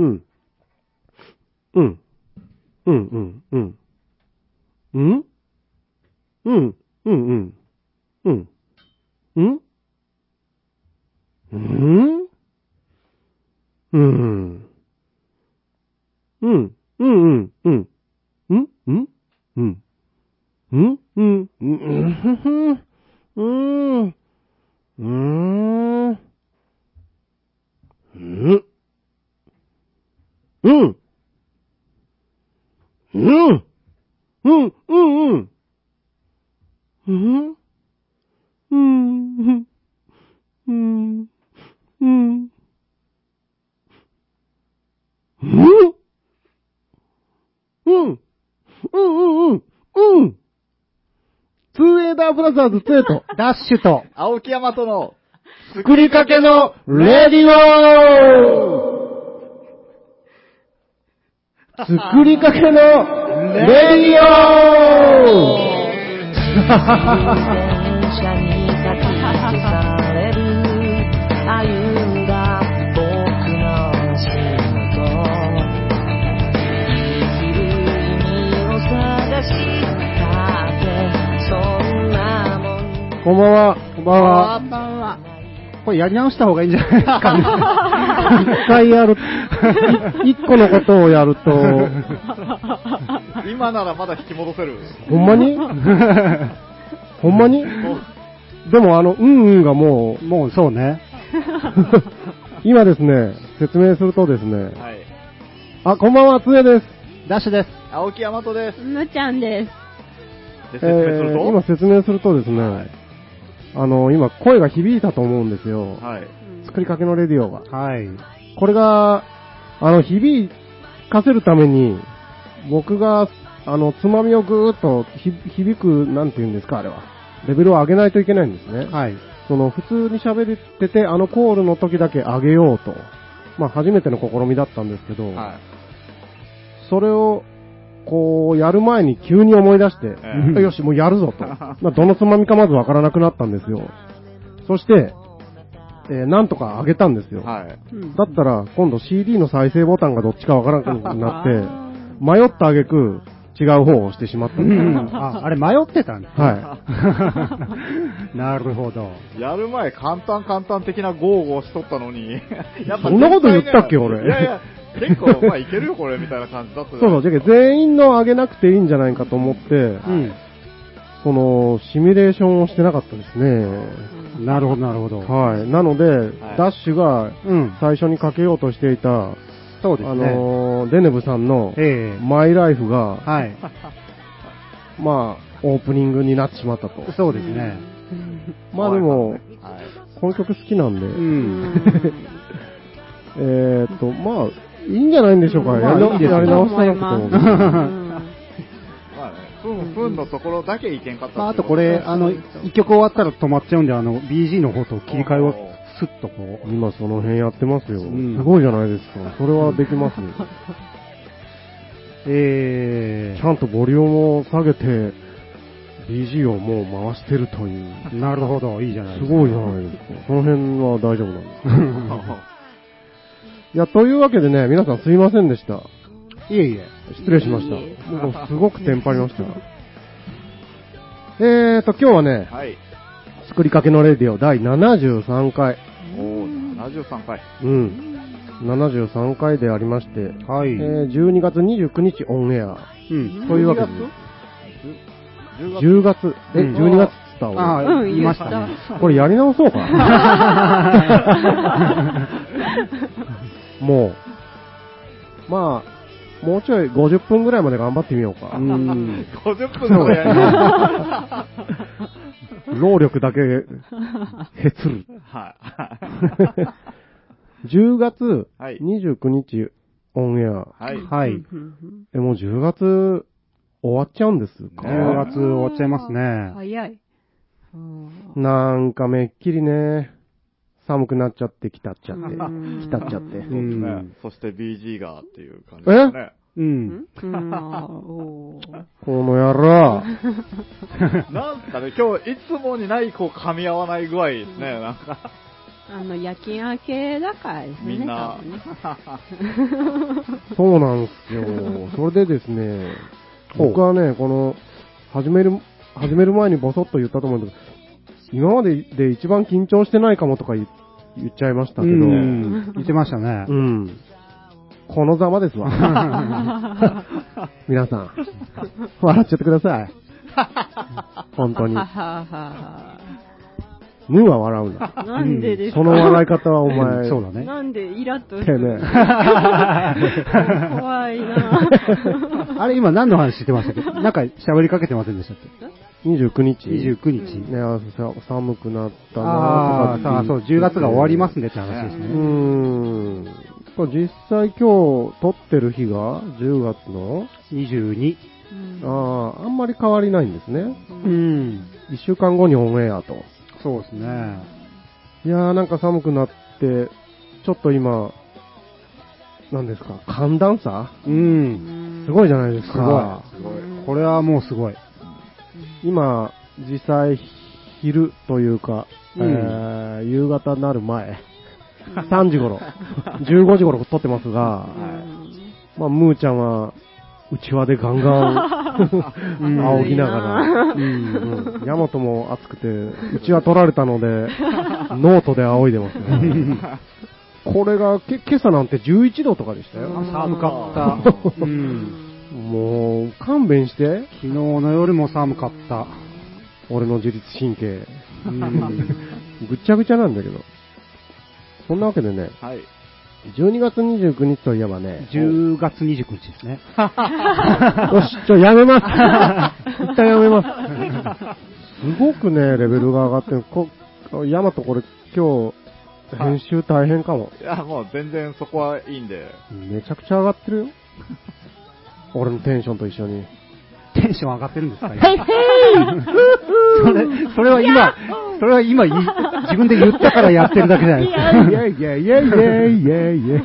うん。うん。うん、うん、うん。うん？うん、うん、うん。うん。うん？うん？うん。うん、うん、うん、うん。うんうんうん。うんうんうんうんうんうんうんうんうん。うん。うん、うん、うん。うん、うん、うん、うん。うん、うん、うん、うん、うん。ツイダーブラザーズ2と、ダッシュと、青木山との、作りかけの、レディオ作りかけのレディオこんばんは。こんばんは。これやり直した方がいいんじゃないですかね 一回やる、い一個のことをやると、今ならまだ引き戻せる。ほんまに？ほんまに？でもあの、うんうんがもう、もうそうね。今ですね、説明するとですね、はい。あ、こんばんは、つえです。ダッシュです。青木山とです。むちゃんです。で、説明すると、えー今説明するとですね、はいあの、今声が響いたと思うんですよ。はい。作りかけのレディオが。はい。これが、あの、響かせるために、僕が、あの、つまみをぐーっとひ響く、なんて言うんですか、あれは。レベルを上げないといけないんですね。はい。その、普通に喋ってて、あのコールの時だけ上げようと。まあ、初めての試みだったんですけど、はい。それを、こう、やる前に急に思い出して、えよし、もうやるぞと。まあ、どのつまみかまずわからなくなったんですよ。そして、えーなんとか上げたんですよ。はい。うんだったら、今度 CD の再生ボタンがどっちかわからなくなって、迷った挙句、違う方を押してしまった。うんあ、あれ迷ってたんですねは なるほど。やる前、簡単簡単的なゴーゴーしとったのに、やっぱそんなこと言ったっけ俺いやいや、結構、まあいけるよ、これ、みたいな感じだったい。そうそう、じゃけ全員の上げなくていいんじゃないかと思って、うん。その、シミュレーションをしてなかったですね。なるほど、なるほど。はい。なので、ダッシュがうん。最初にかけようとしていた、あそうですね。のーデネブさんの、ええマイライフが、はい。まあ、オープニングになってしまったと。そうですね。まあでも、はい。この曲好きなんで、うん。えーっと、まあ、いいんじゃないんでしょうか。まあやり直いいですよやり直したなくても。ま すまあね、ふんふんのところだけいけんかったまあ、あとこれ、あの、一曲終わったら止まっちゃうんで、あの、BG の方と切り替えをスッとこう。今その辺やってますよ。んすごいじゃないですか。それはできますよ。えちゃんとボリュームを下げて、BG をもう回してるという。ー、なるほど、いいじゃないすですか。ごいじゃないですか。その辺は大丈夫なんです。いや、というわけでね、皆さんすいませんでした。いえいえ。失礼しました。もうすごくテンパりました。えーと、今日はね、はい。作りかけのレディオ第73回。おー、73回。うん。73回でありまして、はい。えー12月29日オンエア。うん。というわけで、10 10月、え、うん12月っつったあわ。あ、うん言いましたね。これやり直そうか。もう、まあ、もうちょい50分ぐらいまで頑張ってみようか。うん。50分のやりま労力だけ、へつる。はい。10月はい29日オンエア。はい。はい。え、もう10月終わっちゃうんですか、10月終わっちゃいますね。早い。うんなんかめっきりね、寒くなっちゃってきたっちゃって、うんきたっちゃって。うそうですねん。そして BG がっていう感じですね。うん。この野郎。なんすかね、今日いつもにないこう噛み合わない具合ですね、なんか。あの、夜勤明けだからですね。みんな。そうなんですよ。それでですね、僕はね、この、始める、始める前にボソッと言ったと思うんだけど、今までで一番緊張してないかもとか言言っちゃいましたけど、ううん。ん。言ってましたね。このざまですわ。皆さん、笑っちゃってください。本当には。ははムーは笑うんだ。は なんでですか？その笑い方はおうん前、そうだね。なんでイラッとすてめるえ。怖いな あれ今何の話してましたっけ？なんか喋りかけてませんでしたっ29日け ?29 日。ね、あさ寒くなったなとかってさあ、そう、10月が終わりますねって話ですうね。ーん。これ実際今日撮ってる日が10月の、22。ああ、あんまり変わりないんですね。うん。1週間後にオンエアと。そうですね。いやーなんか寒くなって、ちょっと今、何ですか、寒暖差？うん。すごいじゃないですか。すごい。これはもうすごい。今、実際昼というか、うんえー夕方になる前、3時頃、15時頃撮ってますが、まあ、ムーちゃんは、うちわでガンガン、ん仰ぎながら、うん。うん、ヤマトも暑くて、うちわ取られたので、ノートで仰いでますね。これが、け今朝なんて11度とかでしたよ。寒かった。うん。もう、勘弁して、昨日の夜も寒かった。俺の自律神経。うん。ぐっちゃぐちゃなんだけど。そんなわけでね、はい。12月29日といえばね、10月29日ですね。よし、ちょ、やめます。一旦やめます。すごくね、レベルが上がってる。こ、ヤマトこれ今日、編集大変かも。いや、もう全然そこはいいんで。めちゃくちゃ上がってるよ。俺のテンションと一緒に。テンション上がってるんですか 今それ、それは今、それは今自分で言ったからやってるだけじゃないですか。いやいやいやいやいやいやいや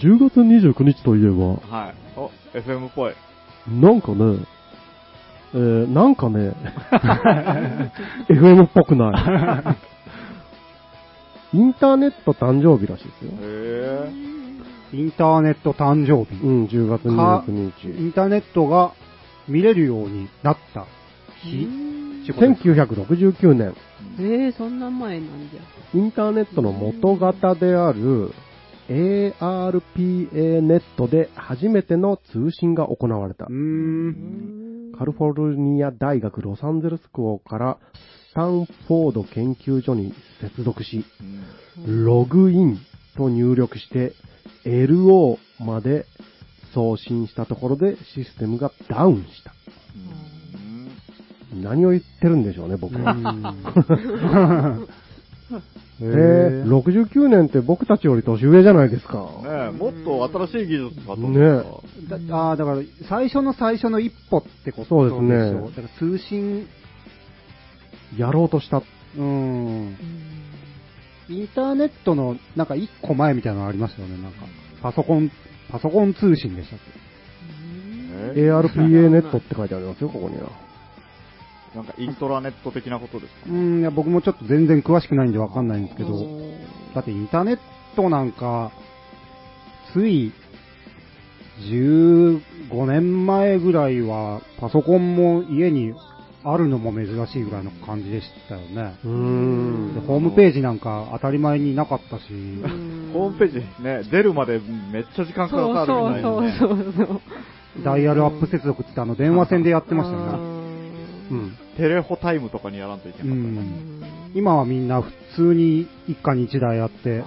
10月29日といえば、はい。お、FM っぽい。なんかね、えー、なんかね、FM っぽくない。インターネット誕生日らしいですよ。へインターネット誕生日。うん、10月29イ日。ンターネットが見れるようになった日ってことです1969年、えー、そんな前なんじゃ。インターネットの元型である ARPA ネットで初めての通信が行われたうー。ん。カリフォルニア大学ロサンゼルス校からスタンフォード研究所に接続し、ログインと入力して LO まで送信したところでシステムがダウンした。うん何を言ってるんでしょうね、僕は。えへー、69年って僕たちより年上じゃないですか。ねえ、もっと新しい技術だと。ねだあーだから、最初の最初の一歩ってことそうですねしょだから通信、やろうとした。うん。インターネットのなんか一個前みたいなのありましたよね、なんか。パソコン、パソコン通信でしたっえ ARPA ネットって書いてありますよ、ここには。なんかイントラネット的なことですか？けうん、いや僕もちょっと全然詳しくないんでわかんないんですけど、だってインターネットなんか、つい15年前ぐらいはパソコンも家にあるのも珍しいぐらいの感じでしたよね。うーん。でホームページなんか当たり前になかったし、ホームページね、出るまでめっちゃ時間かそうかるみたいな、ね。そうそうそう。ダイヤルアップ接続ってあの電話線でやってましたよね。うん。テレホタイムとかにやらんといけうなかった。今はみんな普通に一家に一台あって、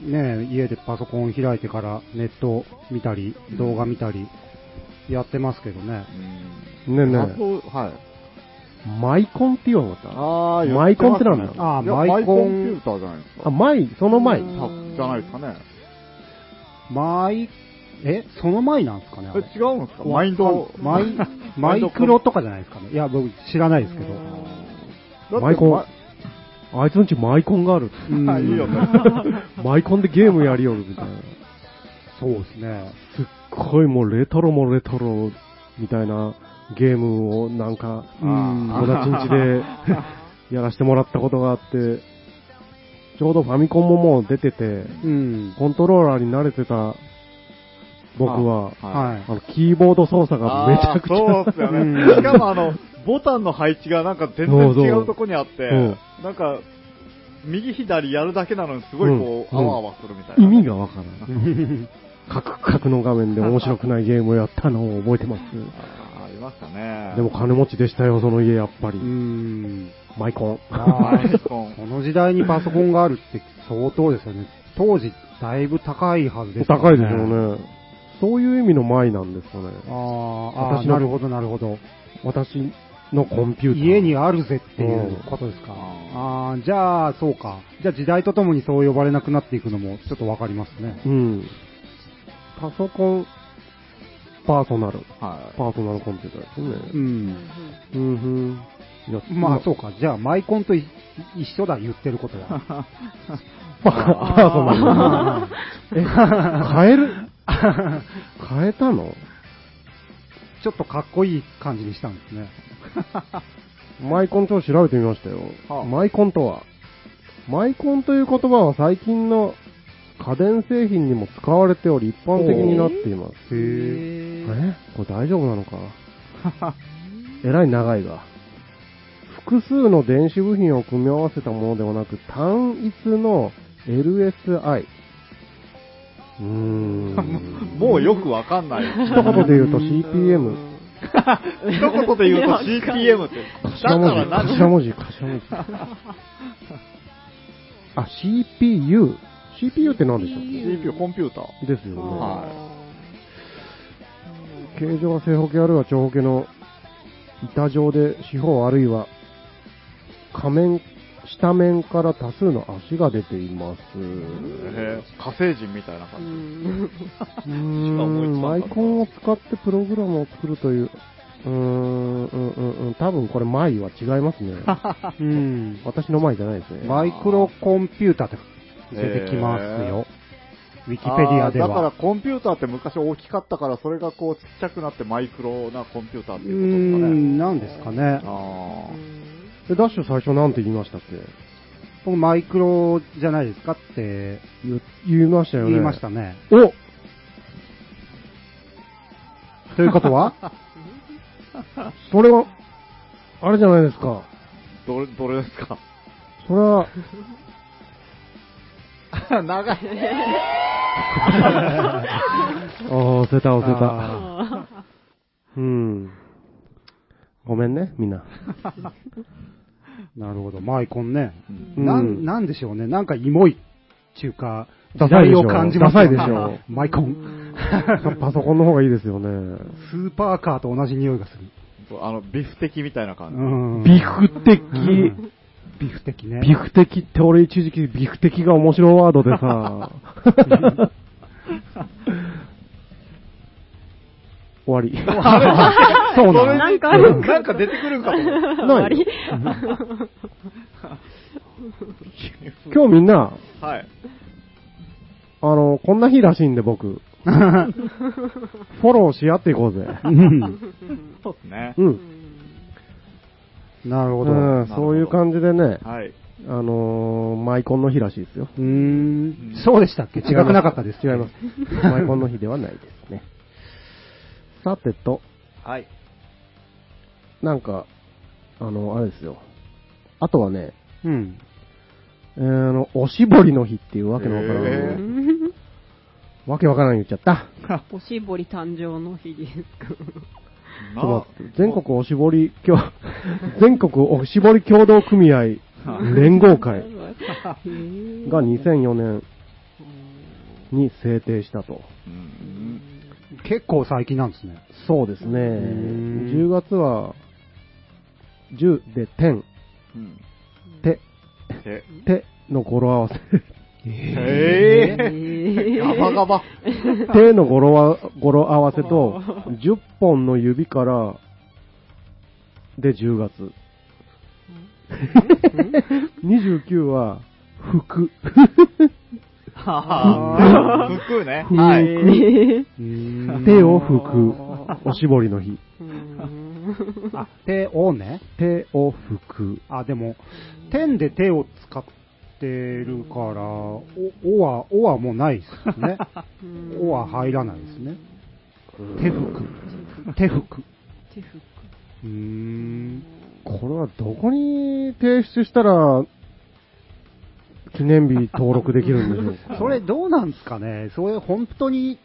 ね、家でパソコン開いてからネット見たり、動画見たり、やってますけどね。うんねえねあとはい。マイコンって言わなかった？あマイコンってなんだよあマイコンマイコンピューターじゃないですか。あ、マイ、その前。じゃないですかね。マイ、え、その前なんですかねあえれ違うんですか？マインド。マイ、マイクロとかじゃないですかね？いや、僕知らないですけど。マイコンあいつんちマイコンがある。うんま いいよね。マイコンでゲームやりよるみたいな。そうですね。すっごいもうレトロもレトロみたいなゲームをなんか、うん友達ん家で やらせてもらったことがあって、ちょうどファミコンももう出てて、うん。コントローラーに慣れてた僕は、はい。はい。あの、キーボード操作がめちゃくちゃ、そうっすようね。んしかもあの、ボタンの配置がなんか全然違うとこにあってそう、なんか、右左やるだけなのにすごいこう、うんあわあわするみたいな。意味がわからない。カクカクの画面で面白くないゲームをやったのを覚えてます。ましたね。でも金持ちでしたよ、その家、やっぱりう。ん。マイコン。あアイコン この時代にパソコンがあるって相当ですよね。当時、だいぶ高いはずですよね。高いでしょうね。そういう意味の前なんですかね。あーあー、私のなるほど、なるほど。私のコンピューター。家にあるぜっていうことですか。ああ、じゃあ、そうか。じゃあ時代とともにそう呼ばれなくなっていくのもちょっとわかりますね。うん。パソコン、パーソナル。はい。パーソナルコンピューターですうね。ん。うんふん。いやまあ、そうか。じゃあ、マイコンとい一緒だ、言ってることは。パーソナル。え、変える？変えたの？ちょっとかっこいい感じにしたんですね。マイコンと調べてみましたよ。はあマイコンとはマイコンという言葉は最近の家電製品にも使われており一般的になっています。へえ？これ大丈夫なのか？えらい長いが。複数の電子部品を組み合わせたものではなく、単一の LSI。うーん。もうよくわかんない。一言で言うと CPM。一言で言うと CPM って。だ頭文字、頭文字、頭文字。あ、CPU。CPU って何でしたっ CPU コンピューター。けですよね。は形状は正方形あるいは長方形の板状で四方あるいは下面、下面から多数の足が出ています。火星人みたいなう感じ。マイコンを使ってプログラムを作るという、うーん、うん、うん、うん、多分これ前は違いますね。うん。私の前じゃないですね。マイクロコンピューターって出てきますよ。ウィキペディアであーだからは。コンピューターって昔大きかったから、それがこうちっちゃくなってマイクロなコンピューターっていうことですかね。ん、なんですかね。あで、ダッシュ最初なんて言いましたっけ？僕マイクロじゃないですかって言言いましたよね。言いましたね。おということは？それは、あれじゃないですか。ーどれ、どれですか？それは、長い。ああ、押せた押せた。あうん。ごめんね、みんな。ーなるほど、マイコンね。うんなん、なんでしょうね。なんかイモいっていうか、ダサいでしょ時代を感じますよねダサいでしょマイコン。パソコンの方がいいですよね。スーパーカーと同じ匂いがする。そうあの、ビフ的みたいな感じ。うんビフ的。ビフ的ね。ビフ的って俺一時期ビフ的が面白いワードでさ。終わり。そうなのなんかあるかなんか出てくるんかと思った。終わり今日みんな、はい。あの、こんな日らしいんで僕、フォローし合っていこうぜ。うんそうですね。うん。なるほど。うん、そういう感じでね、はい。あのーマイコンの日らしいですよ。うーん、そうでしたっけ？違くなかったです。違います。マイコンの日ではないですね。さてと、はい。なんか、あの、あれですよ。あとはね、うん。えーあの、おしぼりの日っていうわけのわからない、へわけわからない言っちゃった。おしぼり誕生の日ですか？ちょっと待って全国おしぼり協、全国おしぼり協同組合連合会 が2004年に制定したと。うん結構最近なんですね。そうですね。ん10月は、10で点、うん。手、え、手の語呂合わせ。ええー、ガバガバ。手の語呂は語呂合わせと、10本の指から、で10月。29は、服。はぁ服ね。服はい。手を拭く。おしぼりの日。あ、手をね。手を拭く。あ、でも、点で手を使ってるから、お、おは、おはもうないですね。おは入らないですね。手服。手服。手服。うーん。これはどこに提出したら、記念日登録できるんでしょうか？それどうなんですかね？それ本当に、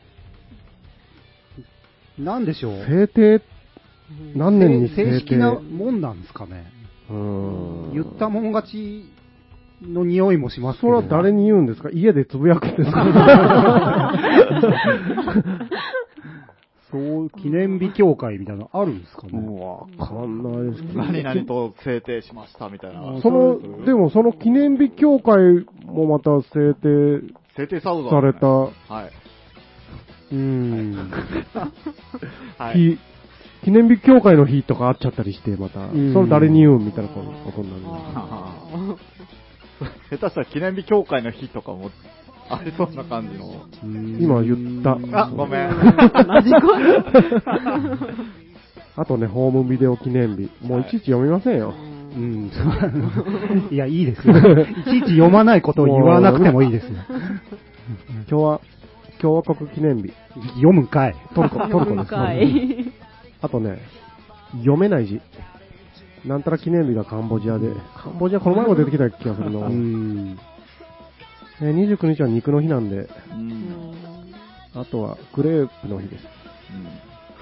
なんでしょう？制定、何年に制定？正式なもんなんですかね？うーん言ったもん勝ちの匂いもしますけそれど。は誰に言うんですか？家でつぶやくんですかそう、記念日協会みたいなのあるんですかねわかんないですけど。何々と制定しましたみたいな。その、でもその記念日協会もまた制定制定サウザンされた、うはい。ーん、はい。日、記念日協会の日とかあっちゃったりして、また、んそれ誰に言うんみたいなことになる。あ 下手したら記念日協会の日とかもありそうな感じの。今言った。あ、ごめん。同じ声。あとね、ホームビデオ記念日。もういちいち読みませんよ。うん。いや、いいですよ。いちいち読まないことを言わなくてもいいですよ。今日は、共和国記念日。読むんかい。トルコ、トルコです。あとね、読めない字。なんたら記念日がカンボジアで。カンボジアこの前も出てきた気がするな。うん。えー29日は肉の日なんで、うんあとはクレープの日です。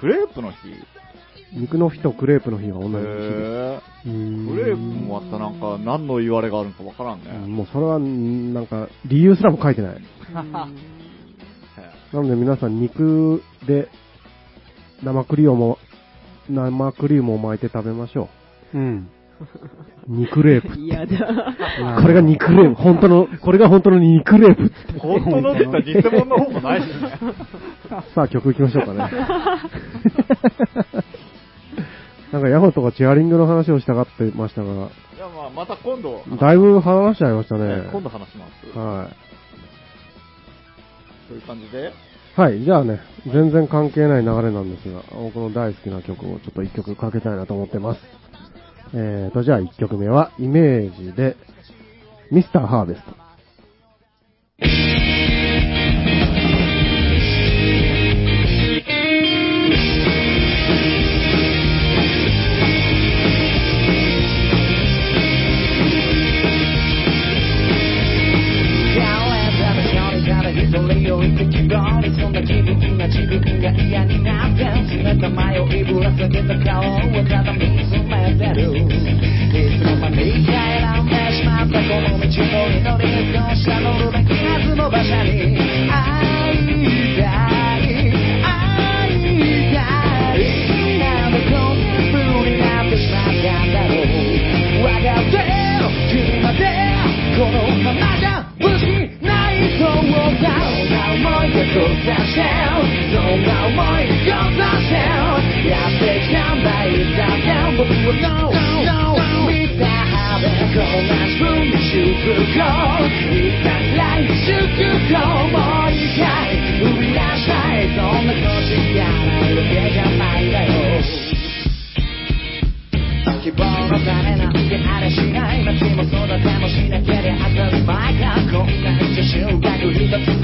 クレープの日？肉の日とクレープの日が同じ日でへクレープもまたなんか何の言われがあるのかわからんす。ね。もうそれは、んなんか、理由すらも書いてない。なので皆さん肉で生クリームを、生クリームを巻いて食べましょうん。う。肉レープ。嫌だ。これが肉レープ。本当の、これが本当の肉レープって。本当のって言ったら偽物の方もないしね。さあ曲行きましょうかね。なんかヤマトがチェアリングの話をしたがってましたが、いや、まあ、また今度、だいぶ話しちゃいましたね。今度話します。はそういう感じで。い。はい、じゃあね、全然関係ない流れなんですが、僕の大好きな曲をちょっと一曲かけたいなと思ってます。えーと、じゃあ一曲目は、イメージで、ミスターハーベスト。「やれたら距離から一人を行く希望にそんな自分が嫌になって冷た迷いぶら下げた顔をただ見つめてるいつの間にか選んでしまったこの道のりのりどうした乗るべきはずの馬車に会いたい会いたいなんでこんな風になってしまったんだろう分かってよ君までこのままじゃ無事ないと思ったどんな思いでこざしてって僕は No No 見たはでこんな自分に祝福いったくらい祝福もう一回生み出したいそんな腰がないわけじゃないんだよ希望の種なんてあれしない街も育てもしなけりゃ当たり前かこんなに収穫一つ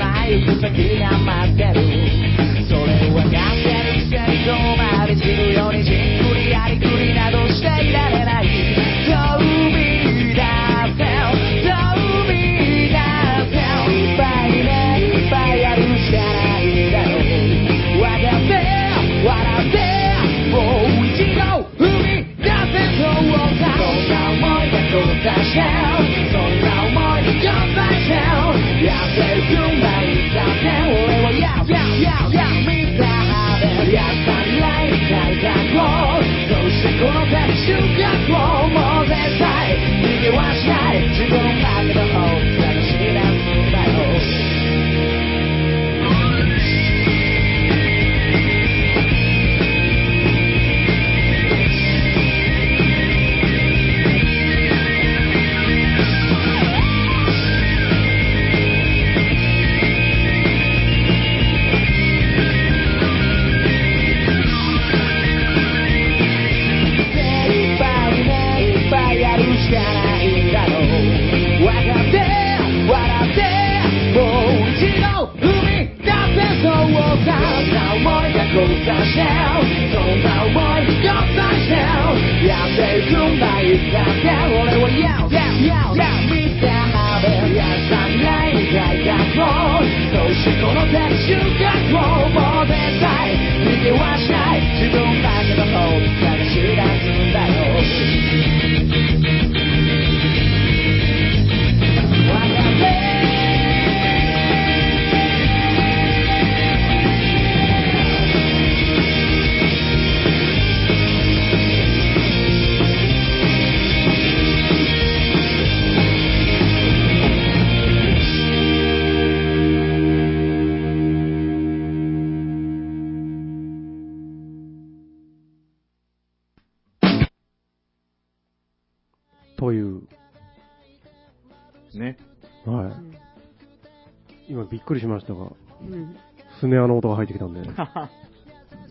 びっくりしましたが、うん。スネアの音が入ってきたんで。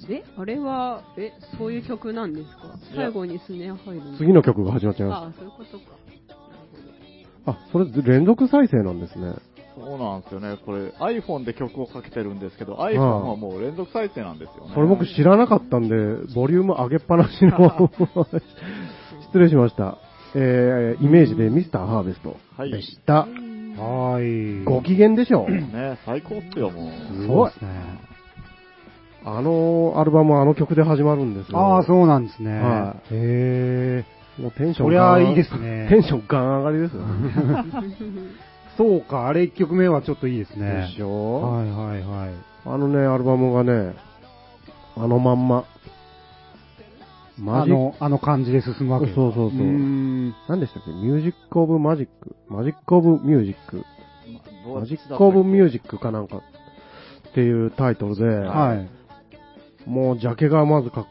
え、あれは、え、そういう曲なんですか？最後にスネア入るの？次の曲が始まっちゃいまああ、そういうことか。した。あ、それ連続再生なんですね。そうなんですよね。これ iPhone で曲をかけてるんですけど、iPhone はもう連続再生なんですよね。それ僕知らなかったんで、ボリューム上げっぱなしの、失礼しました。えー、イメージでミスターハーベストはいでした。はーい。ご機嫌でしょう。ね、最高っすよ、もう。すごいですね。あのアルバムはあの曲で始まるんですよ。ああ、そうなんですね。はへえ。もうテンションそりゃいいですね テンションガン上がりですよ。そうか、あれ1曲目はちょっといいですね。でしょ、はいはいはい。あのね、アルバムがね、あのまんま。マジック、あの、あの感じで進むわけそうそうそう。何でしたっけ？ Music of Magic Magic of Musicま Magic of Music かなんかっていうタイトルで、はい。もうジャケがまずかっ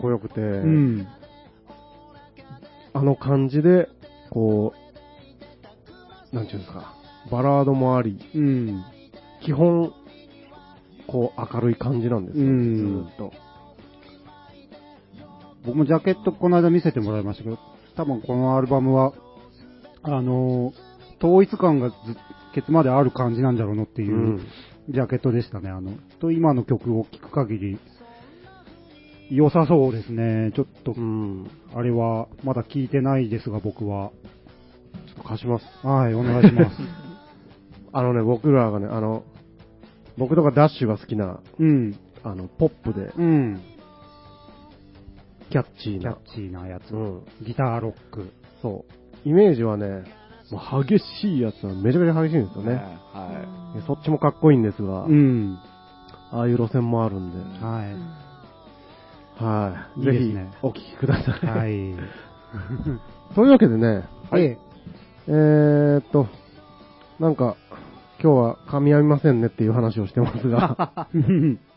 こよくて、うん。あの感じで、こう、なんていうんですか、バラードもあり、うん。基本、こう明るい感じなんですよ、うんずーっと。僕もジャケットこの間見せてもらいましたけど、多分このアルバムは、あのー、統一感がずケツまである感じなんだろうなっていううんジャケットでしたね。あの、と今の曲を聴く限り、良さそうですね。ちょっとう、ん。あれは、まだ聞いてないですが、僕は。ちょっと貸します。はい、お願いします。あのね、僕らがね、あの、僕とかダッシュが好きな、うん。あの、ポップで、うん。キャッチーな。キャッチーなやつ。うん。ギターロック。そう。イメージはね、もう激しいやつはめちゃめちゃ激しいんですよね。はでそっちもかっこいいんですが、うん。ああいう路線もあるんで、はい。はい。いいぜひですねお聞きください。はい。というわけでね、はい。えーっと、なんか、今日は噛み合いませんねっていう話をしてますが、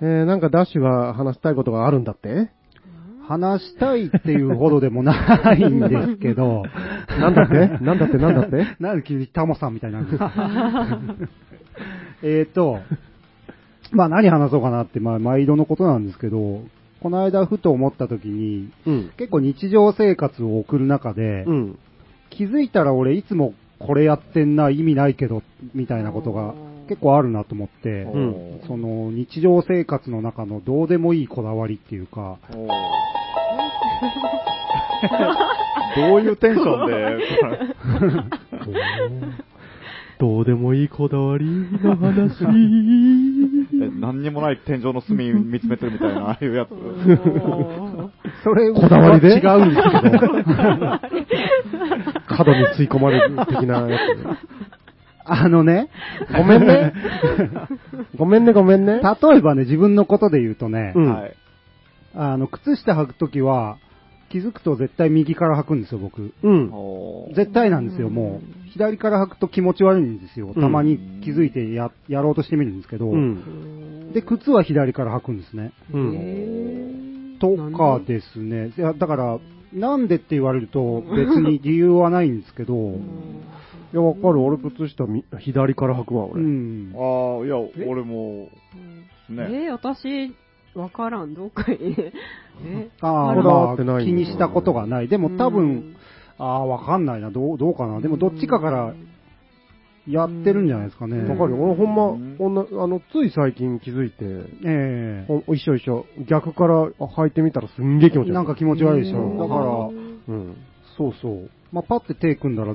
えー、なんかダッシュが話したいことがあるんだって？話したいっていうほどでもないんですけど、なんだって？なんだって？なんだって？なんで急にタモさんみたいになるんです。か えっと、まあ何話そうかなって、まあ毎度のことなんですけど、この間ふと思った時に、うん。結構日常生活を送る中で、うん。気づいたら俺いつもこれやってんな、意味ないけど、みたいなことが結構あるなと思って、その日常生活の中のどうでもいいこだわりっていうか、どういうテンションで、どうでもいいこだわりの話。え何にもない天井の隅見つめてるみたいな、ああいうやつ。それこだわりで？は違うんですけど、角に吸い込まれる的なやつで。あのね、ごめんね。ごめんね、ごめんね。例えばね、自分のことで言うとね、うんはい。あの、靴下履くときは、気づくと絶対右から履くんですよ、僕。うん。絶対なんですよ、もう。左から履くと気持ち悪いんですよ。うんたまに気づいてや、やろうとしてみるんですけど、うん。で、靴は左から履くんですね。うん。とかですね。いや、だから、なんでって言われると別に理由はないんですけど、いや、わかる。俺、靴下み、左から履くわ、う俺。ん。ああ、いやえ、俺も、ね。えー、私、わからん、どっかに。え？ああ、こだわまあ、ってないんだ気にしたことがない。でも多う分ん、ああ、わかんないな。どう、どうかな。でもどっちかからやってるんじゃないですかね。わかるよ。俺ほんま、うんこんな、あの、つい最近気づいて、えほん一緒一緒。逆からあ履いてみたらすんげえ気持ち悪い。えなんか気持ち悪いでしょ。うんだから、うん。そうそう。まあ、パッて手組んだら、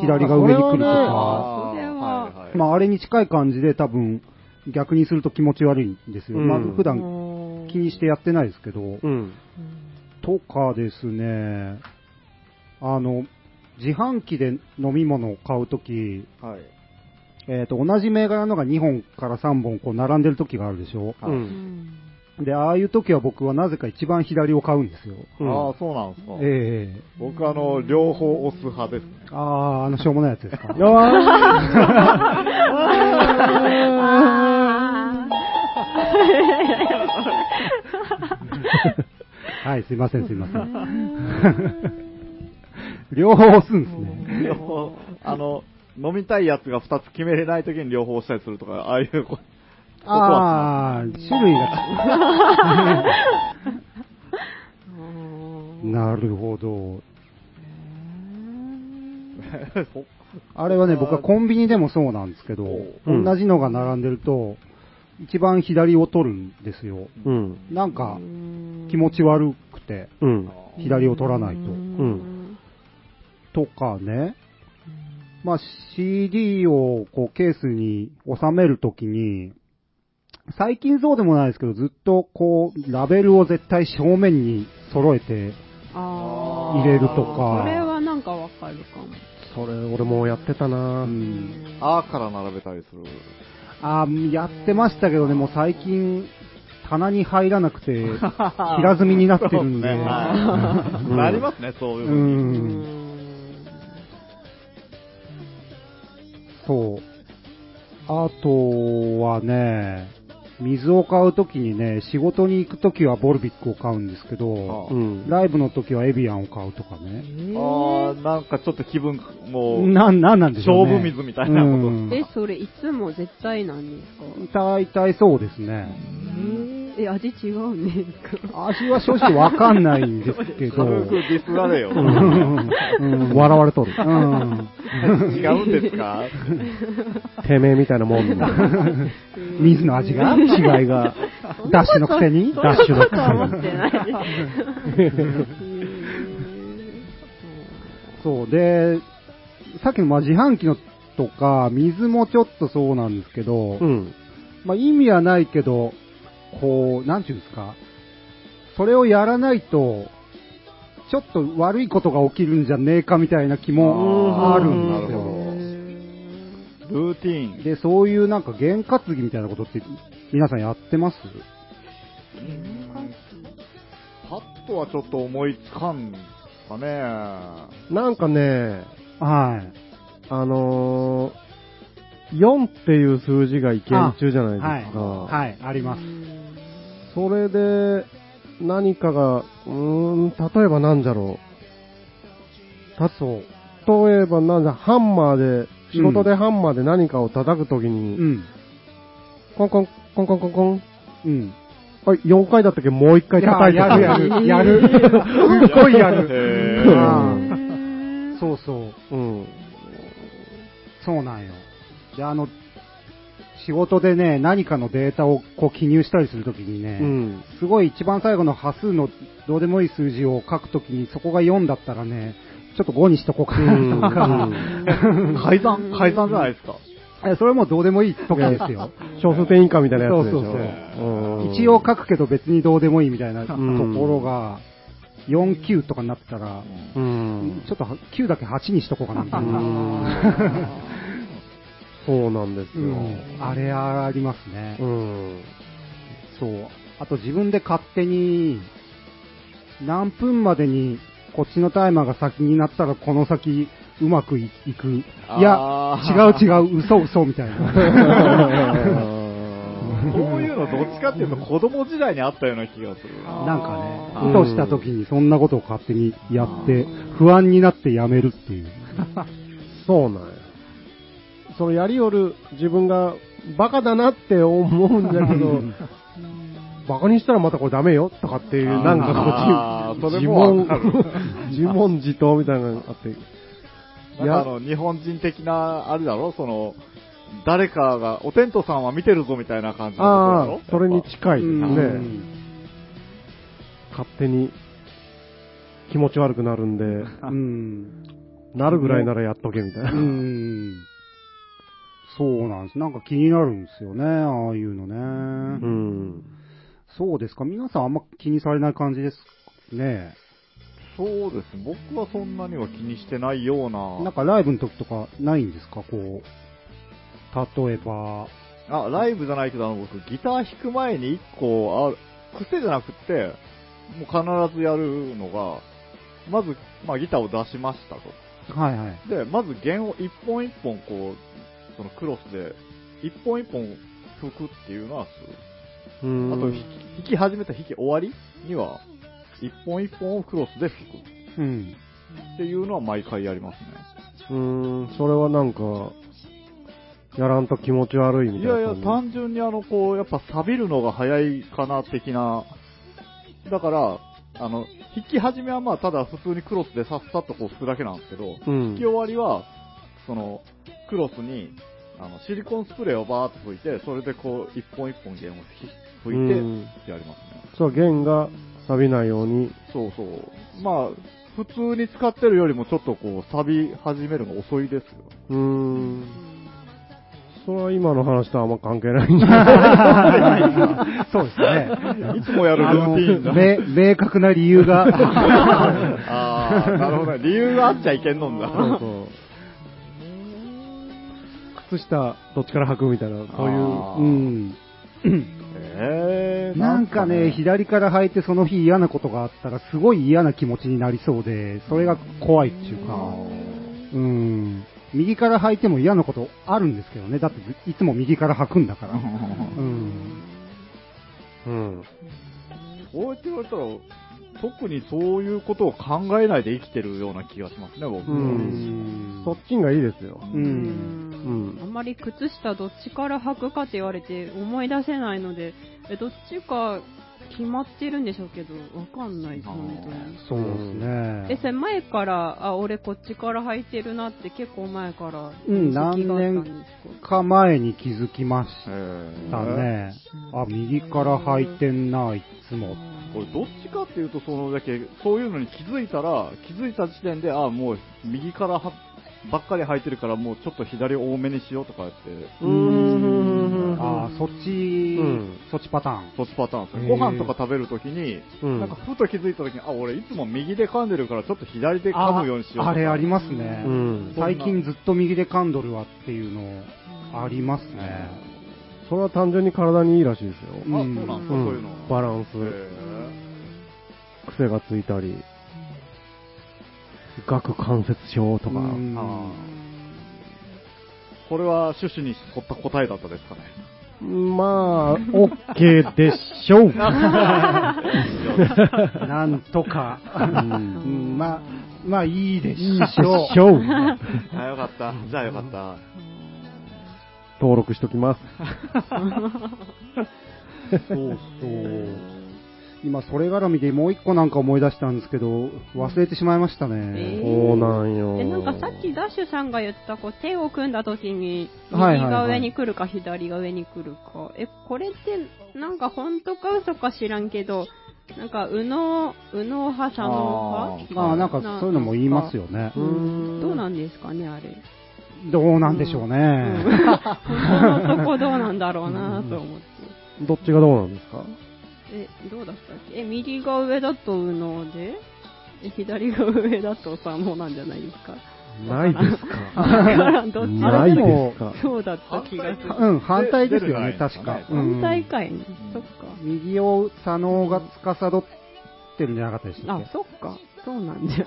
左が上に来るとか、あまあ、あれに近い感じで多分、逆にすると気持ち悪いんですよ。うんまあ、普段気にしてやってないですけど、うん。とかですね、あの、自販機で飲み物を買うとき、はい。えっ、と、同じ銘柄のが2本から3本こう並んでるときがあるでしょ？う。うんんで、ああいうときは僕はなぜか一番左を買うんですよ。うんああ、そうなんですか。ええ僕あの、両方押す派ですね。ああ、あの、しょうもないやつですか？はい、すいません、すいません。両方押すんですね。両方、あの、飲みたいやつが2つ決めれないときに両方押したりするとか、ああいうこああ、種類が。なるほど。そあれはね、僕はコンビニでもそうなんですけど、うん同じのが並んでると、一番左を取るんですよ。うん。なんか、気持ち悪くて、うん。左を取らないと。んとかね、まあ CD をこうケースに収めるときに、最近そうでもないですけど、ずっとこう、ラベルを絶対正面に揃えてあ入れるとーかそれはなんかわかるかも。それ、俺もやってたなうんあーから並べたりする。あーやってましたけどね、もう最近、棚に入らなくて、平積みになってるんで。なりますね、そういううふうに。ん。そう。あとはね、水を買うときにね、仕事に行くときはボルビックを買うんですけど、あうん。ライブのときはエビアンを買うとかね。あーなんかちょっと気分、もう、なん、なんなんでしょうね。勝負水みたいなことうんえ、それいつも絶対なんですか？大体そうですね。えー、味違うんですか？味は正直わかんないんですけど。軽くディスられよ。うん笑われとる。うん違うんですか？てめえみたいなもんだ。水の味が？違いが。ダッシュのくせに？ダッシュのくせにそんなことは思ってないです。そう。で、さっきのまあ自販機のとか、水もちょっとそうなんですけど、うん。まあ意味はないけど、こう、なんていうんですか、それをやらないと、ちょっと悪いことが起きるんじゃねえかみたいな気もあるんですよ。ルーティーン。で、そういうなんか験担ぎみたいなことって皆さんやってます？パッとはちょっと思いつかんかね。なんかね、はい。あのー、4っていう数字が意見中じゃないですはい。か。はい、あります。それで、何かが、うーん、例えばなんだろう。たそう。例えばなんだ、ハンマーで、仕事でハンマーで何かを叩くときうに、ん。コンコン、コンコンコンコン。うん。あ、4回だったっけ？もう1回叩いてやるやる、やる。すっごいやる。そうそう。うん。そうなんよ。で、あの、仕事でね、何かのデータをこう記入したりするときにね、うん。すごい一番最後の端数のどうでもいい数字を書くときにそこが4だったらね、ちょっと5にしとこうかなとか、改ざん、改ざんじゃないですか？えそれはもうどうでもいい時ですよ。小数点以下みたいなやつでしょ？そうそううん一応書くけど別にどうでもいいみたいなとこんろが、4、9とかになってたら、うん。ちょっとは9だけ8にしとこうかなみたいな。そうなんですよ。うんあれありますね。うん。そう。あと自分で勝手に、何分までにこっちのタイマーが先になったらこの先うまくいいく。いやあ、違ーう違う、嘘嘘みたいな。そういうのどっちかっていうと子供時代にあったような気がする。なんかね、あーふとした時にそんなことを勝手にやって、不安になってやめるっていう。そうなんや。そのやりよる自分がバカだなって思うんだけど、バカにしたらまたこれダメよとかっていう、なんかこう、自問自問自答みたいなのがあって、なんかあの、日本人的な、あれだろその、誰かが、お天道さんは見てるぞみたいな感じのああ、それに近いですうんね。勝手に気持ち悪くなるんで、うん。なるぐらいならやっとけみたいな。うん。そうなんです。なんか気になるんですよね、ああいうのね。うん。そうですか。皆さんあんま気にされない感じですね。そうですね。僕はそんなには気にしてないような。なんかライブの時とかないんですか？こう。例えば、あ、ライブじゃないけど、あの、僕、ギター弾く前に一個、あ癖じゃなくって、もう必ずやるのが、まず、まあ、ギターを出しましたと。はいはい。で、まず弦を一本一本こう、そのクロスで、一本一本吹くっていうのはする。うんあと、弾き始めた弾き終わりには、一本一本をクロスで吹くうん。っていうのは毎回やりますね。うーん、それはなんか、やらんと気持ち悪いみたいな。いやいや、単純にあの、こう、やっぱ錆びるのが早いかな、的な。だから、あの、弾き始めはまあ、ただ普通にクロスでさっさっとこう吹くだけなんですけど、うん弾き終わりは、その、クロスに、あの、シリコンスプレーをバーっと吹いて、それでこう、一本一本弦を吹いてうん、やりますね。そう、弦が錆びないように。そうそう。まあ、普通に使ってるよりもちょっとこう、錆び始めるのが遅いですよ。うーん。それは今の話とはあんま関係ないんじゃないそうですね。いつもやるルーティーンだ。め明確な理由が。ああ、なるほどね。理由があっちゃいけんのんだ。そうそう。靴下どっちから履くみたいな、そういう。うん。えー、なんかね、左から履いてその日嫌なことがあったら、すごい嫌な気持ちになりそうで、それが怖いっていうか、うん。右から履いても嫌なことあるんですけどね。だっていつも右から履くんだから。うん。うん。そうやって言われたら、特にそういうことを考えないで生きてるような気がしますね、僕。ううんんそっちがいいですよ。う。うんんあんまり靴下どっちから履くかって言われて思い出せないので、えどっちか決まってるんでしょうけど、わかんないです、本当に。そうですね。え、それ前から、あ、俺こっちから履いてるなって結構前からうん認識があったんですか？か前に気づきましえーたね。あ、右から履いてんな、いつも。これどっちかっていうと、そのだけ、そういうのに気づいたら、気づいた時点で、あもう右からはばっかり履いてるから、もうちょっと左多めにしようとかやって、うーん。あそっち、うんそっちパターン。そっちパターンですね。へーご飯とか食べるときに、うんなんかふと気づいたときに、あ、俺いつも右で噛んでるから、ちょっと左で噛むようにしようとか。ああれありますね。うん最近ずっと右で噛んどるわっていうのありますね。それは単純に体にいいらしいですよ。あ、そうなんですか、うそういうの。ん。バランス、へ癖がついたり、顎関節症とか。これは趣旨に沿った答えだったですかね？まあ、OK でしょう。なんとか。うんまあ、まあいいでしょう。でしょう。あ、よかった。じゃあよかった。登録しときます。そうそう。今、それ絡みでもう一個なんか思い出したんですけど、忘れてしまいましたね。えそうなんよ。え、なんかさっきダッシュさんが言った、こう手を組んだ時に、はいはいはい右が上に来るか左が上に来るか。え、これって、なんか本当か嘘か知らんけど、なんか、右脳、右脳派、左脳派？まあなんかそういうのも言いますよねう。んどうなんですかね、あれ。どうなんでしょううんね。本当のとこどうなんだろうなと思って。どっちがどうなんですか？え、どうだったっけ？え、右が上だと右脳で、え、左が上だと左脳なんじゃないですか？ないですわからん、どっちだないですか？そうだった気がする。うん、反対ですよね、確か。ねうん反対かいね。そっか。右を左脳が司ってるんじゃなかったでしたっあけ、そっか。そうなんじゃ。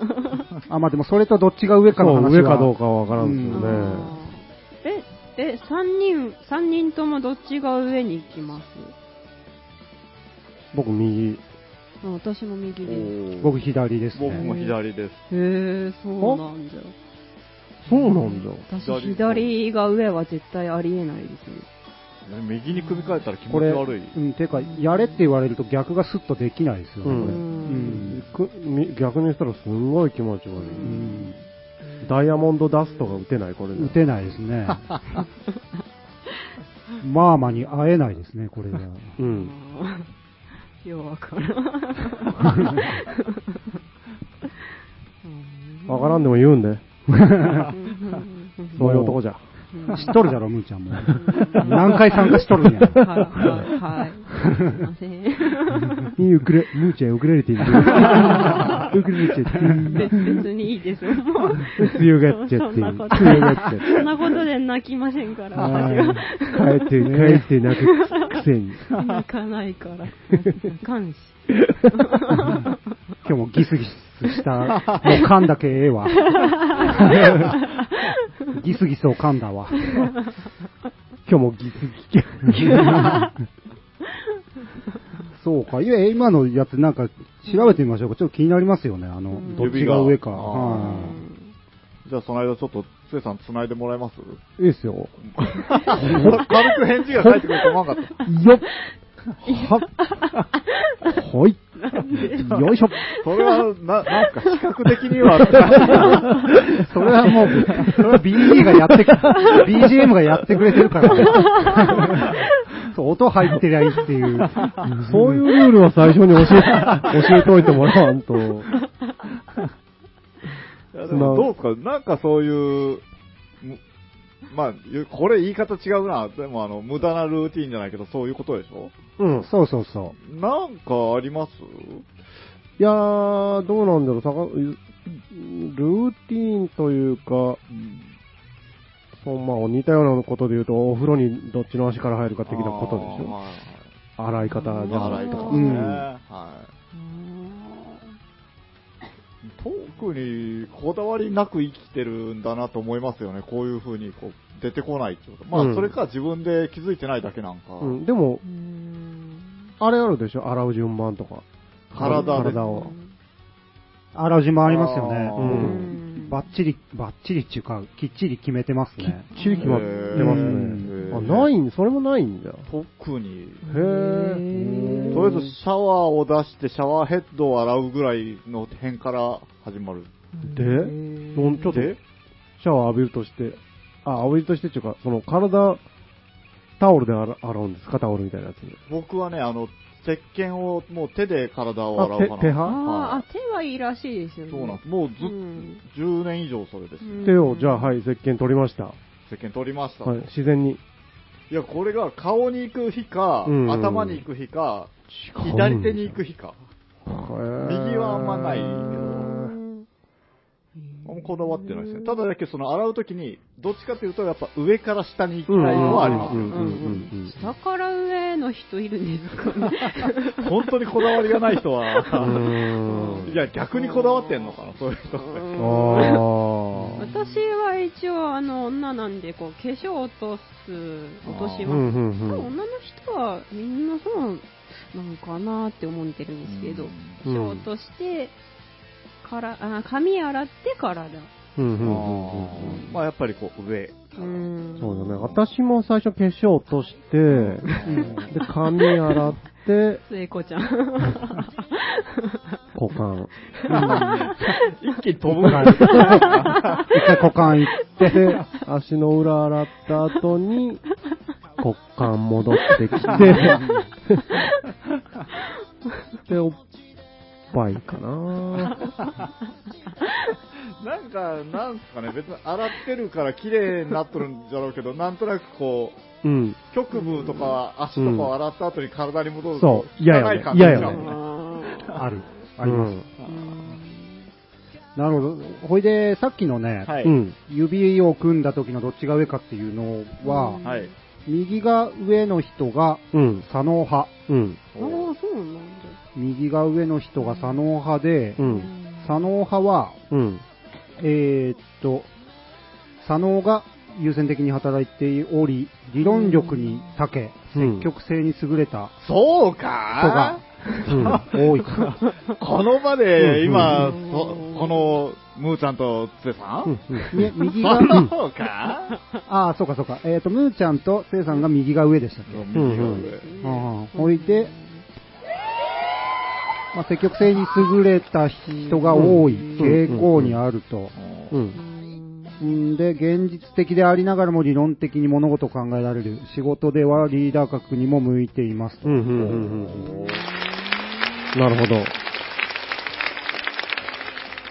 あ、まあでもそれとどっちが上かの話は。そう上かどうかはわからんですよね。え、え、三人、三人ともどっちが上に行きます？僕右。うん私も右です。僕左ですね。僕も左です。へえ、そうなんじゃ。そうなんだ。私、左が上は絶対ありえないですね。右に組み替えたら気持これ、ち悪い。うん、ていうか、やれって言われると逆がスッとできないですよね、うんこれ。ううんん。くみ逆にしたらすんごい気持ち悪い。うんダイヤモンドダストが打てない、これで。打てないですね。マーマに会えないですね、これじゃ。うん。ようわからん。わからんでも言うんで。そういう男じゃ。知っとるじゃろ、ムーちゃんも。何回参加しとるんや。はい、はい、はい。すいません。いいウクレ、ムーちゃんウクレレって言ってる。ウクレレって言って別別にいいですよ、もう。強がっちゃってそんなこと、強がっちゃってそんなことで泣きませんから、私は。帰って、帰って泣くくせに。泣かないから。泣かんし。今日もギスギスした、もう噛んだけええわ。ギスギスを噛んだわ。今日もギスギそうか。いや、今のやつなんか調べてみましょうか。ちょっと気になりますよね。あのうん、どっちが上か。はじゃあその間ちょっと、つえさん繋いでもらえます？いいっすよ。軽く返事が返ってくると思わなかった。よっはほい よいしょそれは、な、なんすか、視覚的には、いそれはもう、それは BG がやってく、BGM がやってくれてるからね。そう、音入ってりゃいいっていう。そういうルールは最初に教え、教えておいてもらわんと。いやでもどうですかなんかそういう、むまあ、ゆこれ言い方違うな。でもあの、無駄なルーティンじゃないけど、そういうことでしょ？うん。そうそうそなんかあります？いやー、どうなんだろう、さかルーティーンというか、そうまあ、似たようなことで言うと、お風呂にどっちの足から入るか的なことでしょ？ょ洗い方じゃないとか。うんはい。特にこだわりなく生きてるんだなと思いますよね。こういう風にこう出てこないってこと。まあ、うんそれか自分で気づいてないだけなんか。うん、でもう、んあれあるでしょ？洗う順番とか。体で体を。う。洗う順番ありますよね。バッチリ、バッチリっていうか、きっちり決めてますね。きっちり決まってますへね。ーあ、ないん、それもないんだ。へ特に。え。とりあえずシャワーを出してシャワーヘッドを洗うぐらいの辺から始まる。で、ちょっと、で？シャワー浴びるとして、あ、浴びるとしてっていうか、その体、タオルで洗洗うんですか？タオルみたいなやつで。僕はね、あの、石鹸をもう手で体を洗おうかな。あ手手派？あ手はいいらしいですよい。ね。そうなんです。もうずっと、うん10年以上それです。うん手を、じゃあ、はい、石鹸取りました。石鹸取りました。はいい、、自然に。や、これが顔に行く日か、うん頭に行く日か、左手に行く日か。右はあんまないあんまこだわってないですね。ただだけその洗うときに、どっちかというとやっぱ上から下に行きたいのはあります。下から上の人いるんですかね。本当にこだわりがない人うは、ん。いや、逆にこだわってんのかな、そういう人っ私は一応あの女なんでこう化粧落とす落とします、女の人はみんなそうなのかなって思ってるんですけど、化うん。粧落としてからあ髪洗ってからだうんうんうんうん。まあやっぱりこう上。うん。そうだね。私も最初化粧落として、で、髪洗って、末子ちゃん。股間。一気に飛ぶから。一回股間行って、で、足の裏洗った後に、股間戻ってきて、で、おっぱいかな なんか、なんすかね、別に洗ってるから綺麗になっとるんじゃろうけど、なんとなくこう、うん。局部とか足とかを洗った後に体に戻ると、そう嫌よね汚い感じ嫌よねある。あります。うんなるほど。ほいで、さっきのね、はい。うん。指を組んだ時のどっちが上かっていうのは、はい。右が上の人がうん。左脳派。うん。ああそうなんだ右が上の人が左脳派で、うん。左脳派は、うん。えーっと、左脳が優先的に働いており、理論力に長け、うん積極性に優れたそう人がかうん。多いか。この場で今、うんそこの、ムーちゃんとつえさうん？んうんね右が、そうか？ああ、そうかそうか。えーっと、ムーちゃんとセイさんが右が上でしたっけ？右が上。ああ、ほいで、まあ、積極性に優れた人が多い傾向にあると。うん。で、現実的でありながらも理論的に物事を考えられる。仕事ではリーダー格にも向いていますと。なるほど。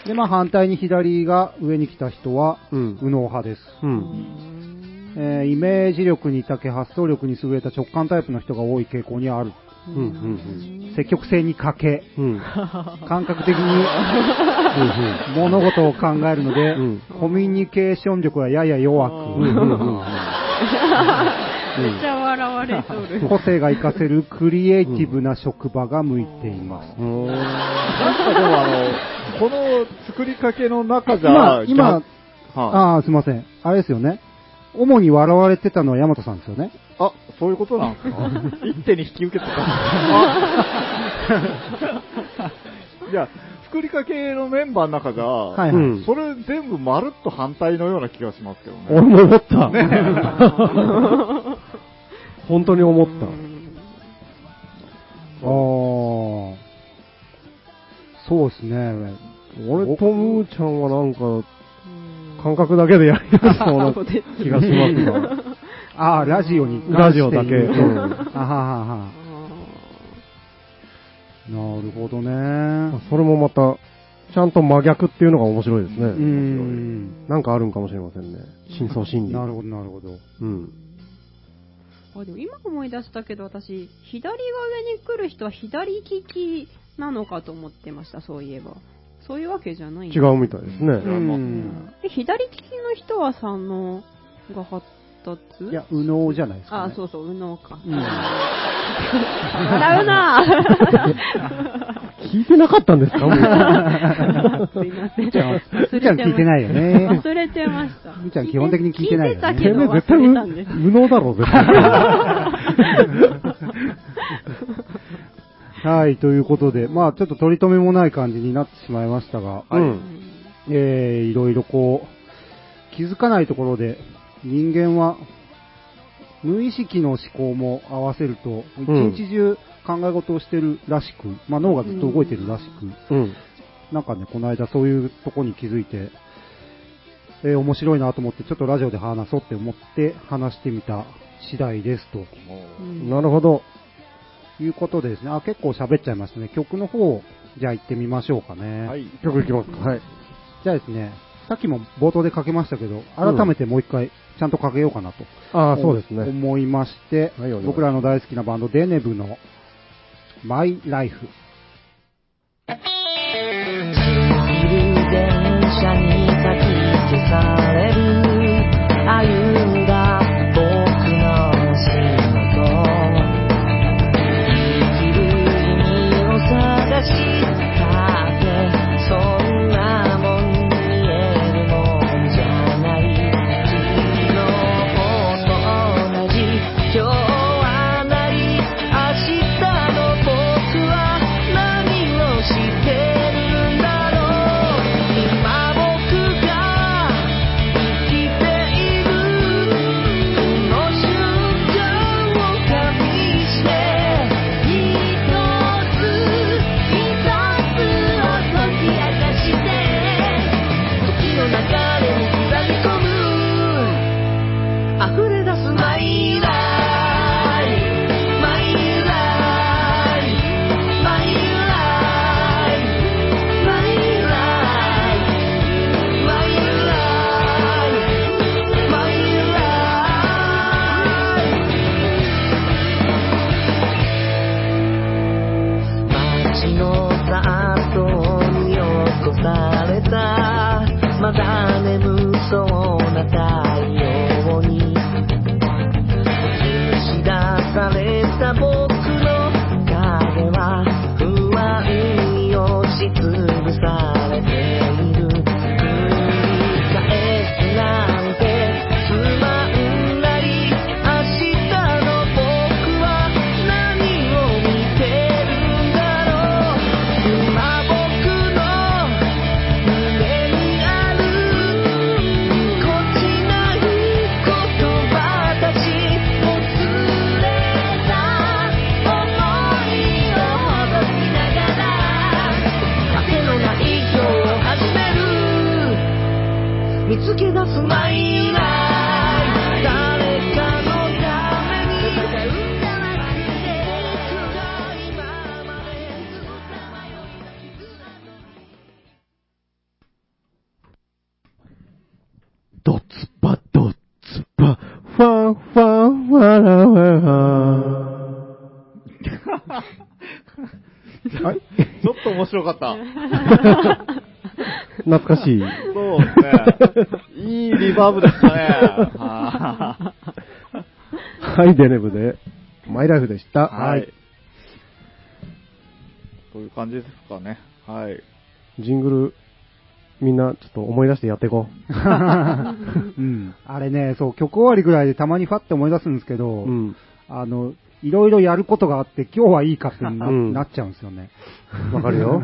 で、まあ反対に左が上に来た人は、うん右脳派です。うん。えーイメージ力に長け発想力に優れた直感タイプの人が多い傾向にある。うん、うん、積極性に欠け、うん。うん。感覚的に物事を考えるので、うんコミュニケーション力はやや弱く。めっちゃ笑われとる。個性が活かせるクリエイティブな職場が向いています。うん。なんかでもあの、この作りかけの中じ今ゃ、、今、はいああ、すいません。あれですよね。主に笑われてたのは山田さんですよね。あ、そういうことなんですか？一手に引き受けてた。あいや、作りかけのメンバーの中じゃ、はいはい。うんそれ全部まるっと反対のような気がしますけどね。俺も思った。本当に思った。ああ。そうですね。俺とムーちゃんはなんか、感覚だけでやりやすそうな気がしますが。ああ、ラジオに。ラジオだけうんあははは。なるほどね。それもまた、ちゃんと真逆っていうのが面白いですね。うーん。なんかあるんかもしれませんね。深層心理。なるほど、なるほど。うん。あでも今思い出したけど私左が上に来る人は左利きなのかと思ってましたそういえばそういうわけじゃない違うみたいですね。うん。で左利きの人は三能が発達？いや、右脳じゃないですか、ね。あそうそう右脳か、うん。笑うな。聞いてなかったんですか？すいません。みちゃん、みちゃん聞いてないよね。忘れてました。みちゃん基本的に聞いてないよね。聞いてたてけど忘れたんです。無能だろう、絶対。はい、ということで、まあちょっと取り留めもない感じになってしまいましたが、うん。えー、いろいろこう、気づかないところで、人間は、無意識の思考も合わせると、一うん日中考え事をしてるらしく、まあ脳がずっと動いてるらしく、うん。なんかね、この間そういうとこに気づいて、えー面白いなと思って、ちょっとラジオで話そうって思って話してみた次第ですと。うんなるほど。いうことでですね、あ、結構喋っちゃいましたね。曲の方、じゃあ行ってみましょうかね。はい。曲いきますか。はい。じゃあですね、さっきも冒頭でかけましたけど、改めてもう一回、ちゃんとかけようかなと。ああ、そうですね。思いまして、はい僕らの大好きなバンド、デネブの、マイライフ。電車にかき消される Jesus. ァファファラファラはい。ちょっと面白かった。懐かしい。そうですね。いいリバーブでしたね。は はい、デネブで、マイライフでした。い。はい。という感じですかね。はい。ジングル、みんなちょっと思い出してやっていこうん。あれね、そう、曲終わりぐらいでたまにファって思い出すんですけど、う。うん。あの、いろいろやることがあって、今日はいいかってな,、うんなっちゃうんですよね。わかるよ。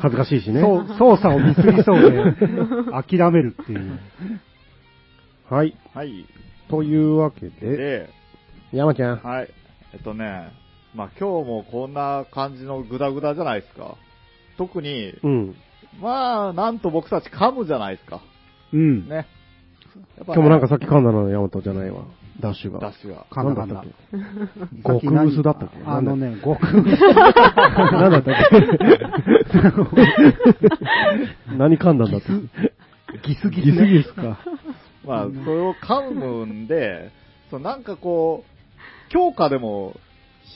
恥ずかしいしね。そう、操作をミスりそうで、諦めるっていう。はい。はい。というわけで、で、山ちゃん。はい。えっとね、まあ今日もこんな感じのグダグダじゃないですか。特に、うん。まあ、なんと僕たち噛むじゃないですか。うん。ね。やっぱね今日もなんかさっき噛んだのヤマトじゃないわ。ダッシュが。ダッシュが。噛んだ噛んだなんだっけ極薄だったっけ？あのね、極なんだったっけ？何噛んだんだって？ギスギスギスギね。スか。まあ、それを噛むんで、そうなんかこう、強化でも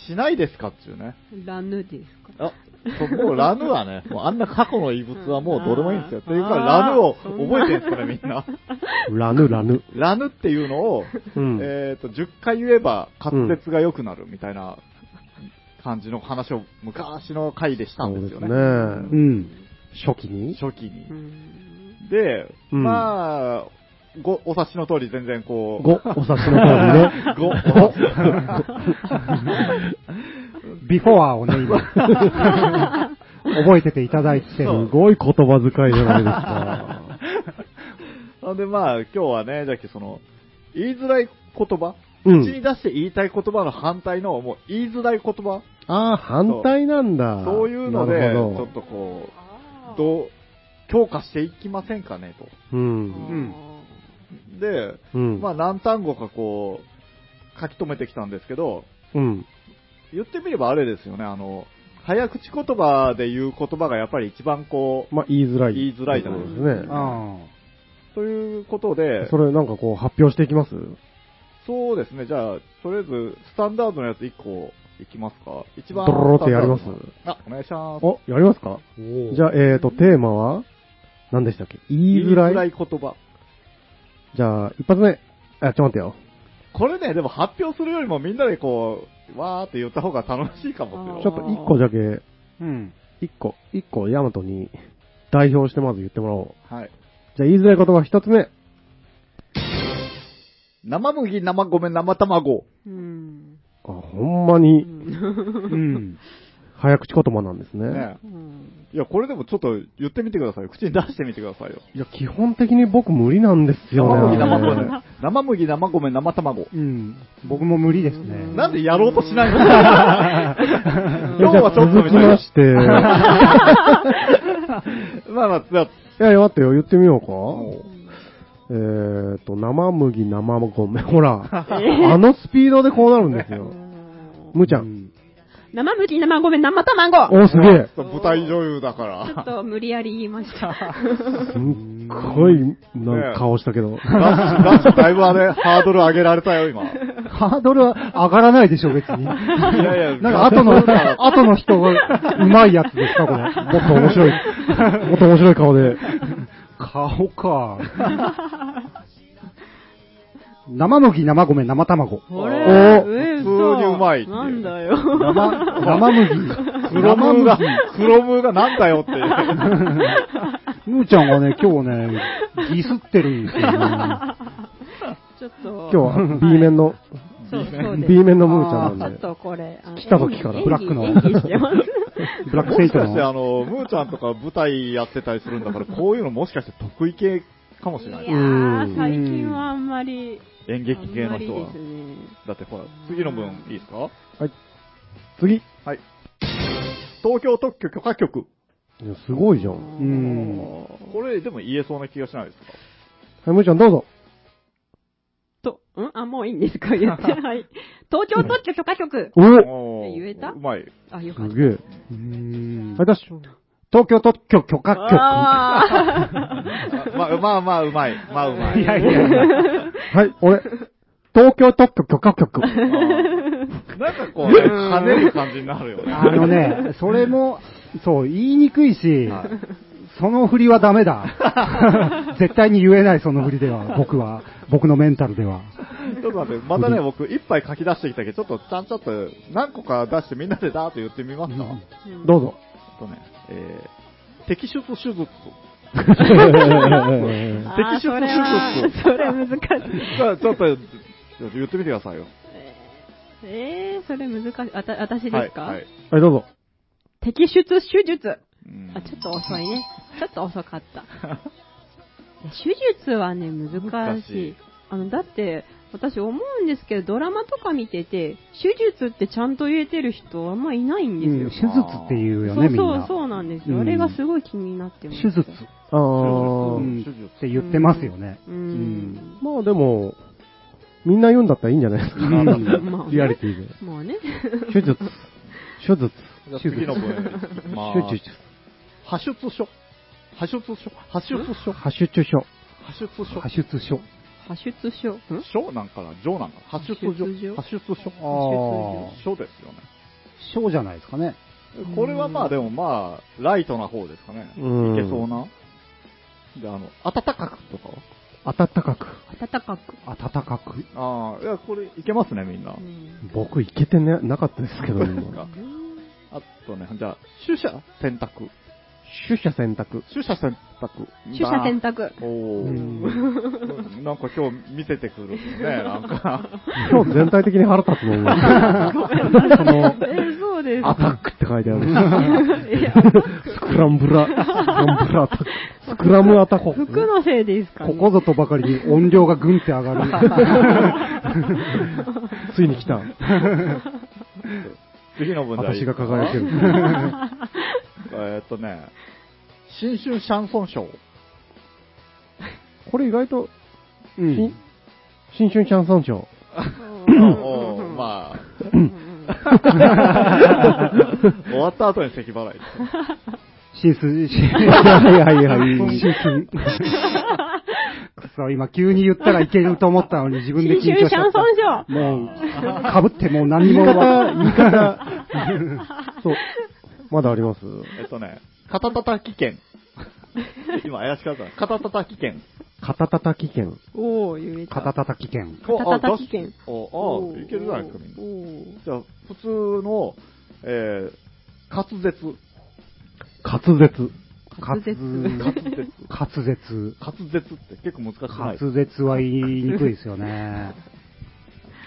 しないですかっていうね。ラヌですかあ、そうもうラヌはね、もうあんな過去の異物はもうどうでもいいんですよ。というか、ラヌを覚えてるんですから、みんな。ラヌ、ラヌ。ラヌっていうのを、うん。えっと、10回言えば滑舌が良くなるみたいな感じの話を昔の回でしたんですよね。そうですね。うん。初期に？初期にう。んで、うんまあ、ご、お察しの通り全然こう、ご、お察しの通りね。ご、ビフォアをね、今、覚えてていただいてする。ごい言葉遣いじゃないですか。なんでまあ、今日はね、だけどその、言いづらい言葉、うん口に出して言いたい言葉の反対の、もう言いづらい言葉、ああ、反対なんだ。そういうので、ちょっとこう、どう、強化していきませんかね、と。うん。んで、うん。まあ何単語かこう、書き留めてきたんですけど、うん。言ってみればあれですよね、あの、早口言葉で言う言葉がやっぱり一番こう、まあ、言いづらい。言いづらいじゃないですそうですね。あということで、それなんかこう発表していきます？そうですね、じゃあ、とりあえず、スタンダードのやつ1個いきますか。一番。ドロロってやります？あ、お願いします。お、やりますか？ーじゃあ、えーと、テーマは？何でしたっけ？言いづらい？言言葉。じゃあ、一発目。あ、ちょっと待ってよ。これね、でも発表するよりもみんなでこう、わーって言った方が楽しいかもですよ。ちょっと一個だけ、うん。一個、一個、ヤマトに代表してまず言ってもらおう。はい。じゃあ、言いづらい言葉一つ目。生麦、生米、生卵。うんあ、ほんまうにんうん。早口言葉なんですね。ね。うんいや、これでもちょっと言ってみてくださいよ。口に出してみてくださいよ。いや、基本的に僕無理なんですよ生麦、ね。生米。生麦、生米、生卵。うん。僕も無理ですね。なんでやろうとしないの？今日はちょっと続きまして。い まあまあ、じゃあやいや、待ってよ、言ってみようか。もえーと、生麦、生米。ほら、あのスピードでこうなるんですよ。むーちゃ。うんん生麦、生米、生卵お、すげえ。う舞台女優だかちょら。っと無理やり言いました。すっごい、なんか顔したけど。ダッシュ、ダッシュだいぶあれ、ハードル上げられたよ、今。いハードルは上がらないでしょ、別に。やいや、なんか後の、後の人がうまいやつですか、これ。もっと面白い、もっと面白い顔で。顔か。生麦、生米、生卵。これ、おえ普通にうまいっていうなんだよ。生、生麦。黒ムーが、黒ムーがなんだよって。むーちゃんがね、今日ね、ギスってるんですよね。ちょっと、今日は B 面の、そうそうです。B 面のムーちゃんちょっなんで。とこれ、来た時からブラックの。ブラックもセイトしかしてあの。の、ムーちゃんとか舞台やってたりするんだから、こういうのもしかして得意系かもしれないいやー、最近はあんまり、演劇系の人は。ね。だってほら、次の分いいですか？次。はい。東京特許許可局。いやすごいじゃん。はうん。これでも言えそうな気がしないですか？い、むーちゃんどうぞ。と、ん？あ、もういいんですか？言って。はい。東京特許許可局。お言えた？うまい。あ、よかった。すげえ。うーんはい、ダッシュ。東京特許許可局。まあまあまあ、うまい。まあうまい。いやいやいや。はい、俺。東東京特許許可局。なんかこうね、跳ねる感じになるよね。あのね、それも、そう、言いにくいし、その振りはダメだ。絶対に言えない、その振りでは、僕は。僕のメンタルでは。ちょっと待って、またね、僕一杯書き出してきたけど、ちょっとちゃんちょっと何個か出してみんなでダーッと言ってみますか？どうぞ。とね、えー、摘出手術。あ摘出ーそれは手術。それ難しい。じゃあ、ちょっと、言ってみてくださいよ。えー、それ難しい。あた、私ですか、はい。はいはい、どうぞ。摘出手術。うんあ、ちょっと遅いね。ちょっと遅かった。手術はね、難しい難しい。あの、だって、私思うんですけど、ドラマとか見てて、手術ってちゃんと言えてる人あんまいないんうんですよ。手術っていうよね、みんそうそう、な。そうなんですよ。うんあれがすごい気になってます。手術あーう。ん手術って言ってますよね。ううんん。まあでも、みんな言うんだったらいいんじゃないですか。うんまあねリアリティで。まあね。手術。手術。じゃあ次の文。まあ、手術。派出所。派出所。派出所。派出所。派出所。派出所。派出所？ん？所なんかな？所なんかな？派出所。派出所派出所。あ所ですよね。小じゃないですかね。これはまあでもまあ、ライトな方ですかね。うんいけそうな。で、あの、暖かくとかは？暖かく。暖かく。暖かく。ああ、いや、これいけますね、みんな。うん僕、いけてね、なかったですけど、今あとね、じゃあ、取捨選択。取捨選択。取捨選択。取捨選択。おー。なんか今日見せてくるね、なんか。今日全体的に腹立つの思う。その、え、そうです。アタックって書いてある。スクランブラ、スクランブラアタック。スクラムアタコ。服のせいですかね。ここぞとばかりに音量がぐんって上がる。ついに来た。次の文題。私が輝ける。えーっとね、新春シャンソンショー。これ意外と、うん新新春シャンソンショー。まあ、終わった後に咳払い。シンス、シンはいはいはい。シンス。くそ、今急に言ったらいけると思ったのに 自分で緊張しちゃった。もう、かぶってもう何言いも方、言い方。そう。まだあります？えっとね、肩たたき券。今怪しかった。肩たたき券。肩たたき券。おー、言えた。肩たたき券。お肩たたき券。あ、おーあいけるじゃないですか、みんな。じゃあ、普通の、えー、滑舌。滑舌。滑舌。滑舌。滑舌。って結構難しい？滑舌は言いにくいですよね。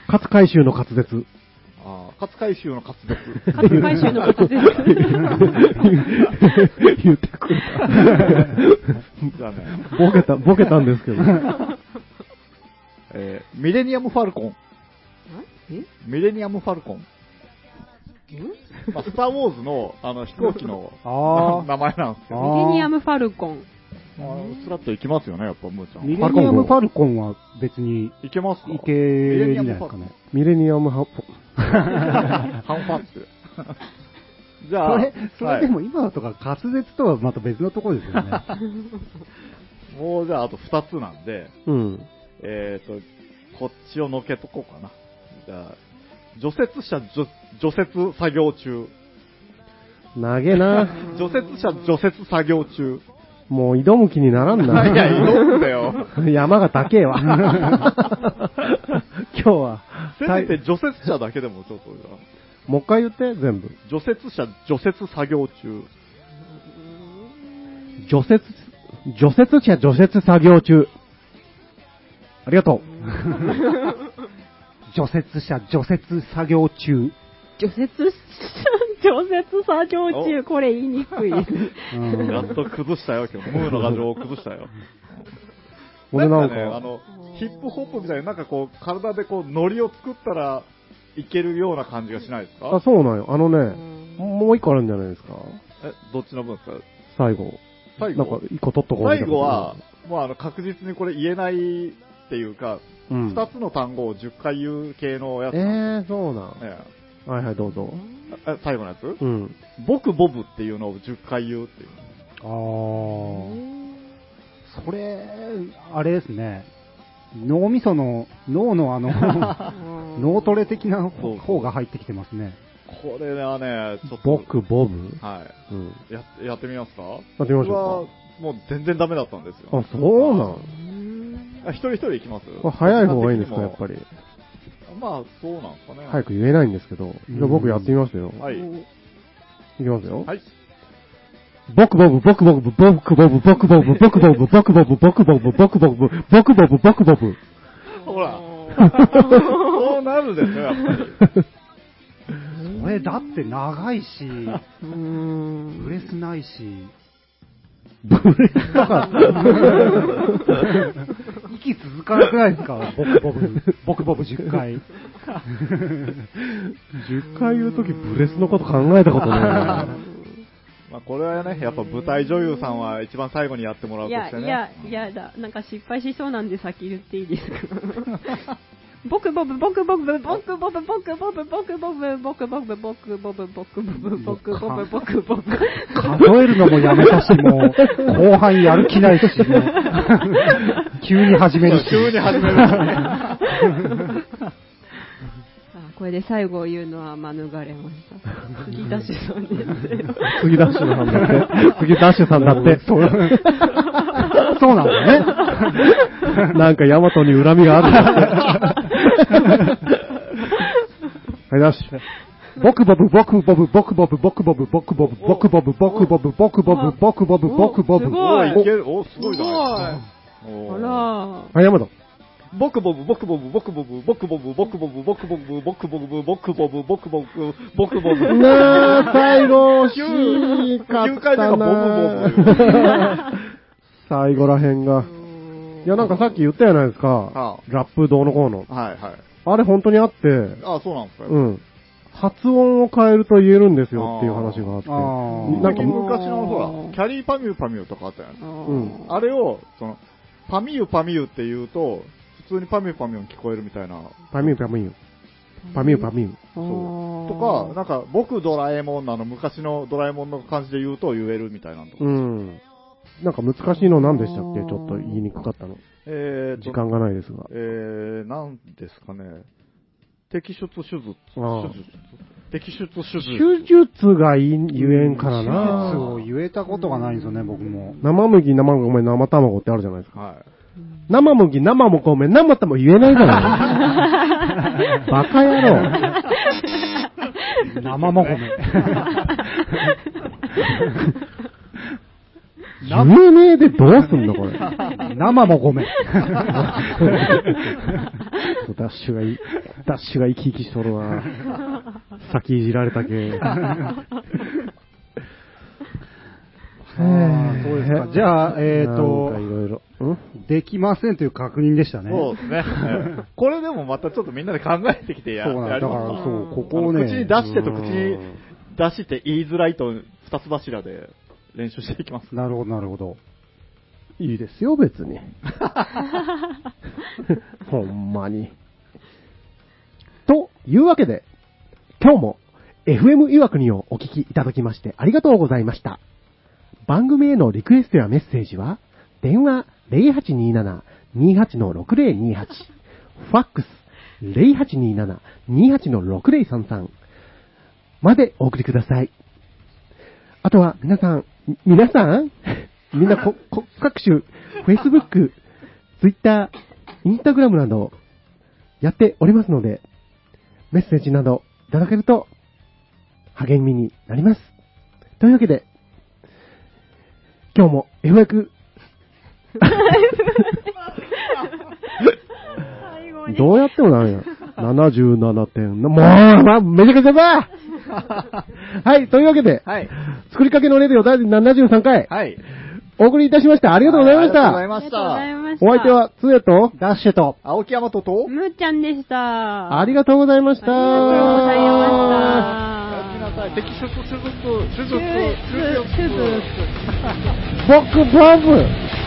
勝海舟の滑舌。ああ、勝海舟の滑舌。勝海舟の滑舌。言ってくれた。ボケた、ボケたんですけど。えー、ミレニアム・ファルコン。え？ミレニアム・ファルコン。まあ、スター・ウォーズのあの飛行機の 名前なんですけど、ミレニアム・ファルコン。まあ、スラッと行きますよね、やっぱ、ムーちゃん。ミレニアム・ファルコンは別にいけますか？いけるんじゃないですかね。ミレニアムハポ、ハンファッツ。じゃあ、それ、それではも今のとか滑舌とはまた別のところですよね。いもうじゃあ、あと2つなんで、うん。えっ、と、こっちをのけとこうかな。じゃあ、除雪車除除雪作業中。投げな。除雪車除雪作業中。もう挑む気にならんな。いや、挑むんだよ。山が高えわ。今日は。せめて除雪車だけでもちょっともう一回言って、全部。除雪車除雪作業中。除雪、除雪車除雪作業中。ありがとう。除雪車除雪作業中。除雪、除雪作業中、これ言いにくいやっと崩したよ、今日。ムーの牙城を崩したよ。俺なんかね、あの、ヒップホップみたいな、なんかこう、体でこう、ノリを作ったらいけるような感じがしないですあ、かそうなんよ。あのうね、んもう一個あるんじゃないですか？え、どっちの分ですか？最後。最後？なんか、一個取っとこう最後は、もうあの、確実にこれ言えないっていうか、うん。二つの単語を10回言う系のやつえなんでー、そうなん。すね。はいはい、どうぞ。え最後のやつ？うん。僕ボブっていうのを10回言うっていう。あーそれ、あれですね。脳みその、脳のあの、脳トレ的な方が入ってきてますね。これはね、ちょっと。僕、ボブ？はい。うん。ややってみますか？やってみましょうか僕はもう全然ダメだったんですよ。あ、そうなんあ一人一人行きます？これ早い方がいいんですか、やっぱり。まあ、そうなんですかね。早く言えないんですけど。じゃあ僕やってみますよ。はい。いきますよ。はい。僕ボブ、僕ボブ、僕ボブ、僕ボブ、僕ボブ、僕ボブ、僕ボブ、僕ボブ、僕ボブ、僕ボブ。ほら。そうなるでしょ、やっぱり。これだって長いし、うーんブレスないし。息続かなくないですか？僕ボブ、僕ボブ10回。10回言うときブレスのこと考えたことない。まあ、これはね、やっぱ舞台女優さんは一番最後にやってもらういや、としてね。いや、いやだ。なんか失敗しそうなんで先言っていいですか僕ボブ、僕ボブ、僕ボブ、僕ボブ、僕ボブ、僕ボブ、僕ボブ、僕ボブ、僕ボブ、僕ボブ。数えるのもやめたし、もう、後半やる気ないし、も急に始めるし。急に始める。これで最後を言うのは免れました。杉田氏さんですよ。次ダッシュさんだって。次ダッシュさんだって。そうなんだね。なんかヤマトに恨みがあるんだって。はい、ダッシュ。僕ボブ、僕ボブ、僕ボブ、僕ボブ、僕ボブ、僕ボブ、僕ボブ、僕ボブ、僕ボブ、僕ボブ。すごいおいける。お、すごいじゃないですか。おあーらはい、ヤマト。僕ボブ、僕ボブ、僕ボブ、僕ボブ、僕ボブ、僕ボブ、僕ボブ、僕ボブ、僕ボブ、僕ボブ。なあ、最後、惜しか9った回目がボブな 最後らへんが。いや、なんかさっき言ったじゃないですかは。ラップどうのこうの。はいはい。あれ本当にあって、あ、そうなんですか。うん。発音を変えると言えるんですよっていう話があって。なんか、昔のほら、キャリーパミューパミューとかあったじゃないですか。うんあれを、その、パミューパミューって言うと、普通にパミューパミューに聞こえるみたいな。パミューパミュー。パミューパミュー。そう。とか、なんか、僕ドラえもんなの昔のドラえもんの感じで言うと言えるみたいなのとか。うん。なんか難しいの何でしたっけ？ちょっと言いにくかったの。えーと時間がないですが。えー、なんですかね。摘出手術。ああ手術。摘出手術。手術が言えんから手術なを言えたことがないんですよね、僕も。生麦、生米、生卵ってあるじゃないですか。はい。生麦、生も米、生卵言えないから。バカ野郎。生も米。言えねえでどうすんのこれ？生も米。そうダッシュがいい、ダッシュが生き生きしとるな先いじられたけ。あーそうですか。じゃあ、えっ、とか、いろいろ。ん？できませんという確認でしたね。そうですね。えーこれでもまたちょっとみんなで考えてきてやそうなんだやりますからそうここをね口に出してと口に出して言いづらいと二つ柱で練習していきます。なるほど、なるほど。いいですよ、別に。ほんまに。というわけで、今日も FM いわくにをお聞きいただきましてありがとうございました。番組へのリクエストやメッセージは、電話0827-28-6028、ファックス0827-28-6033までお送りください。あとは、皆さん、み皆さんみんなこ、こ、各種、Facebook、Twitter、Instagram など、やっておりますので、メッセージなどいただけると、励みになります。というわけで、今日も役、最後に。どうやってもダメよ。77点。もう、まあ、めちゃくちゃだ はい、というわけで、はい。作りかけのレディオ第73回、はい。お送りいたしました。ありがとうございましありがとうございた。ましありがとうございた。ました。お相手は、つえと、ダッシュと、青木山とと、むーちゃんでした。ありがとうございました。ありがとうございやまってみなさい。摘出手術、手術、した。手術。手術。僕、ボブ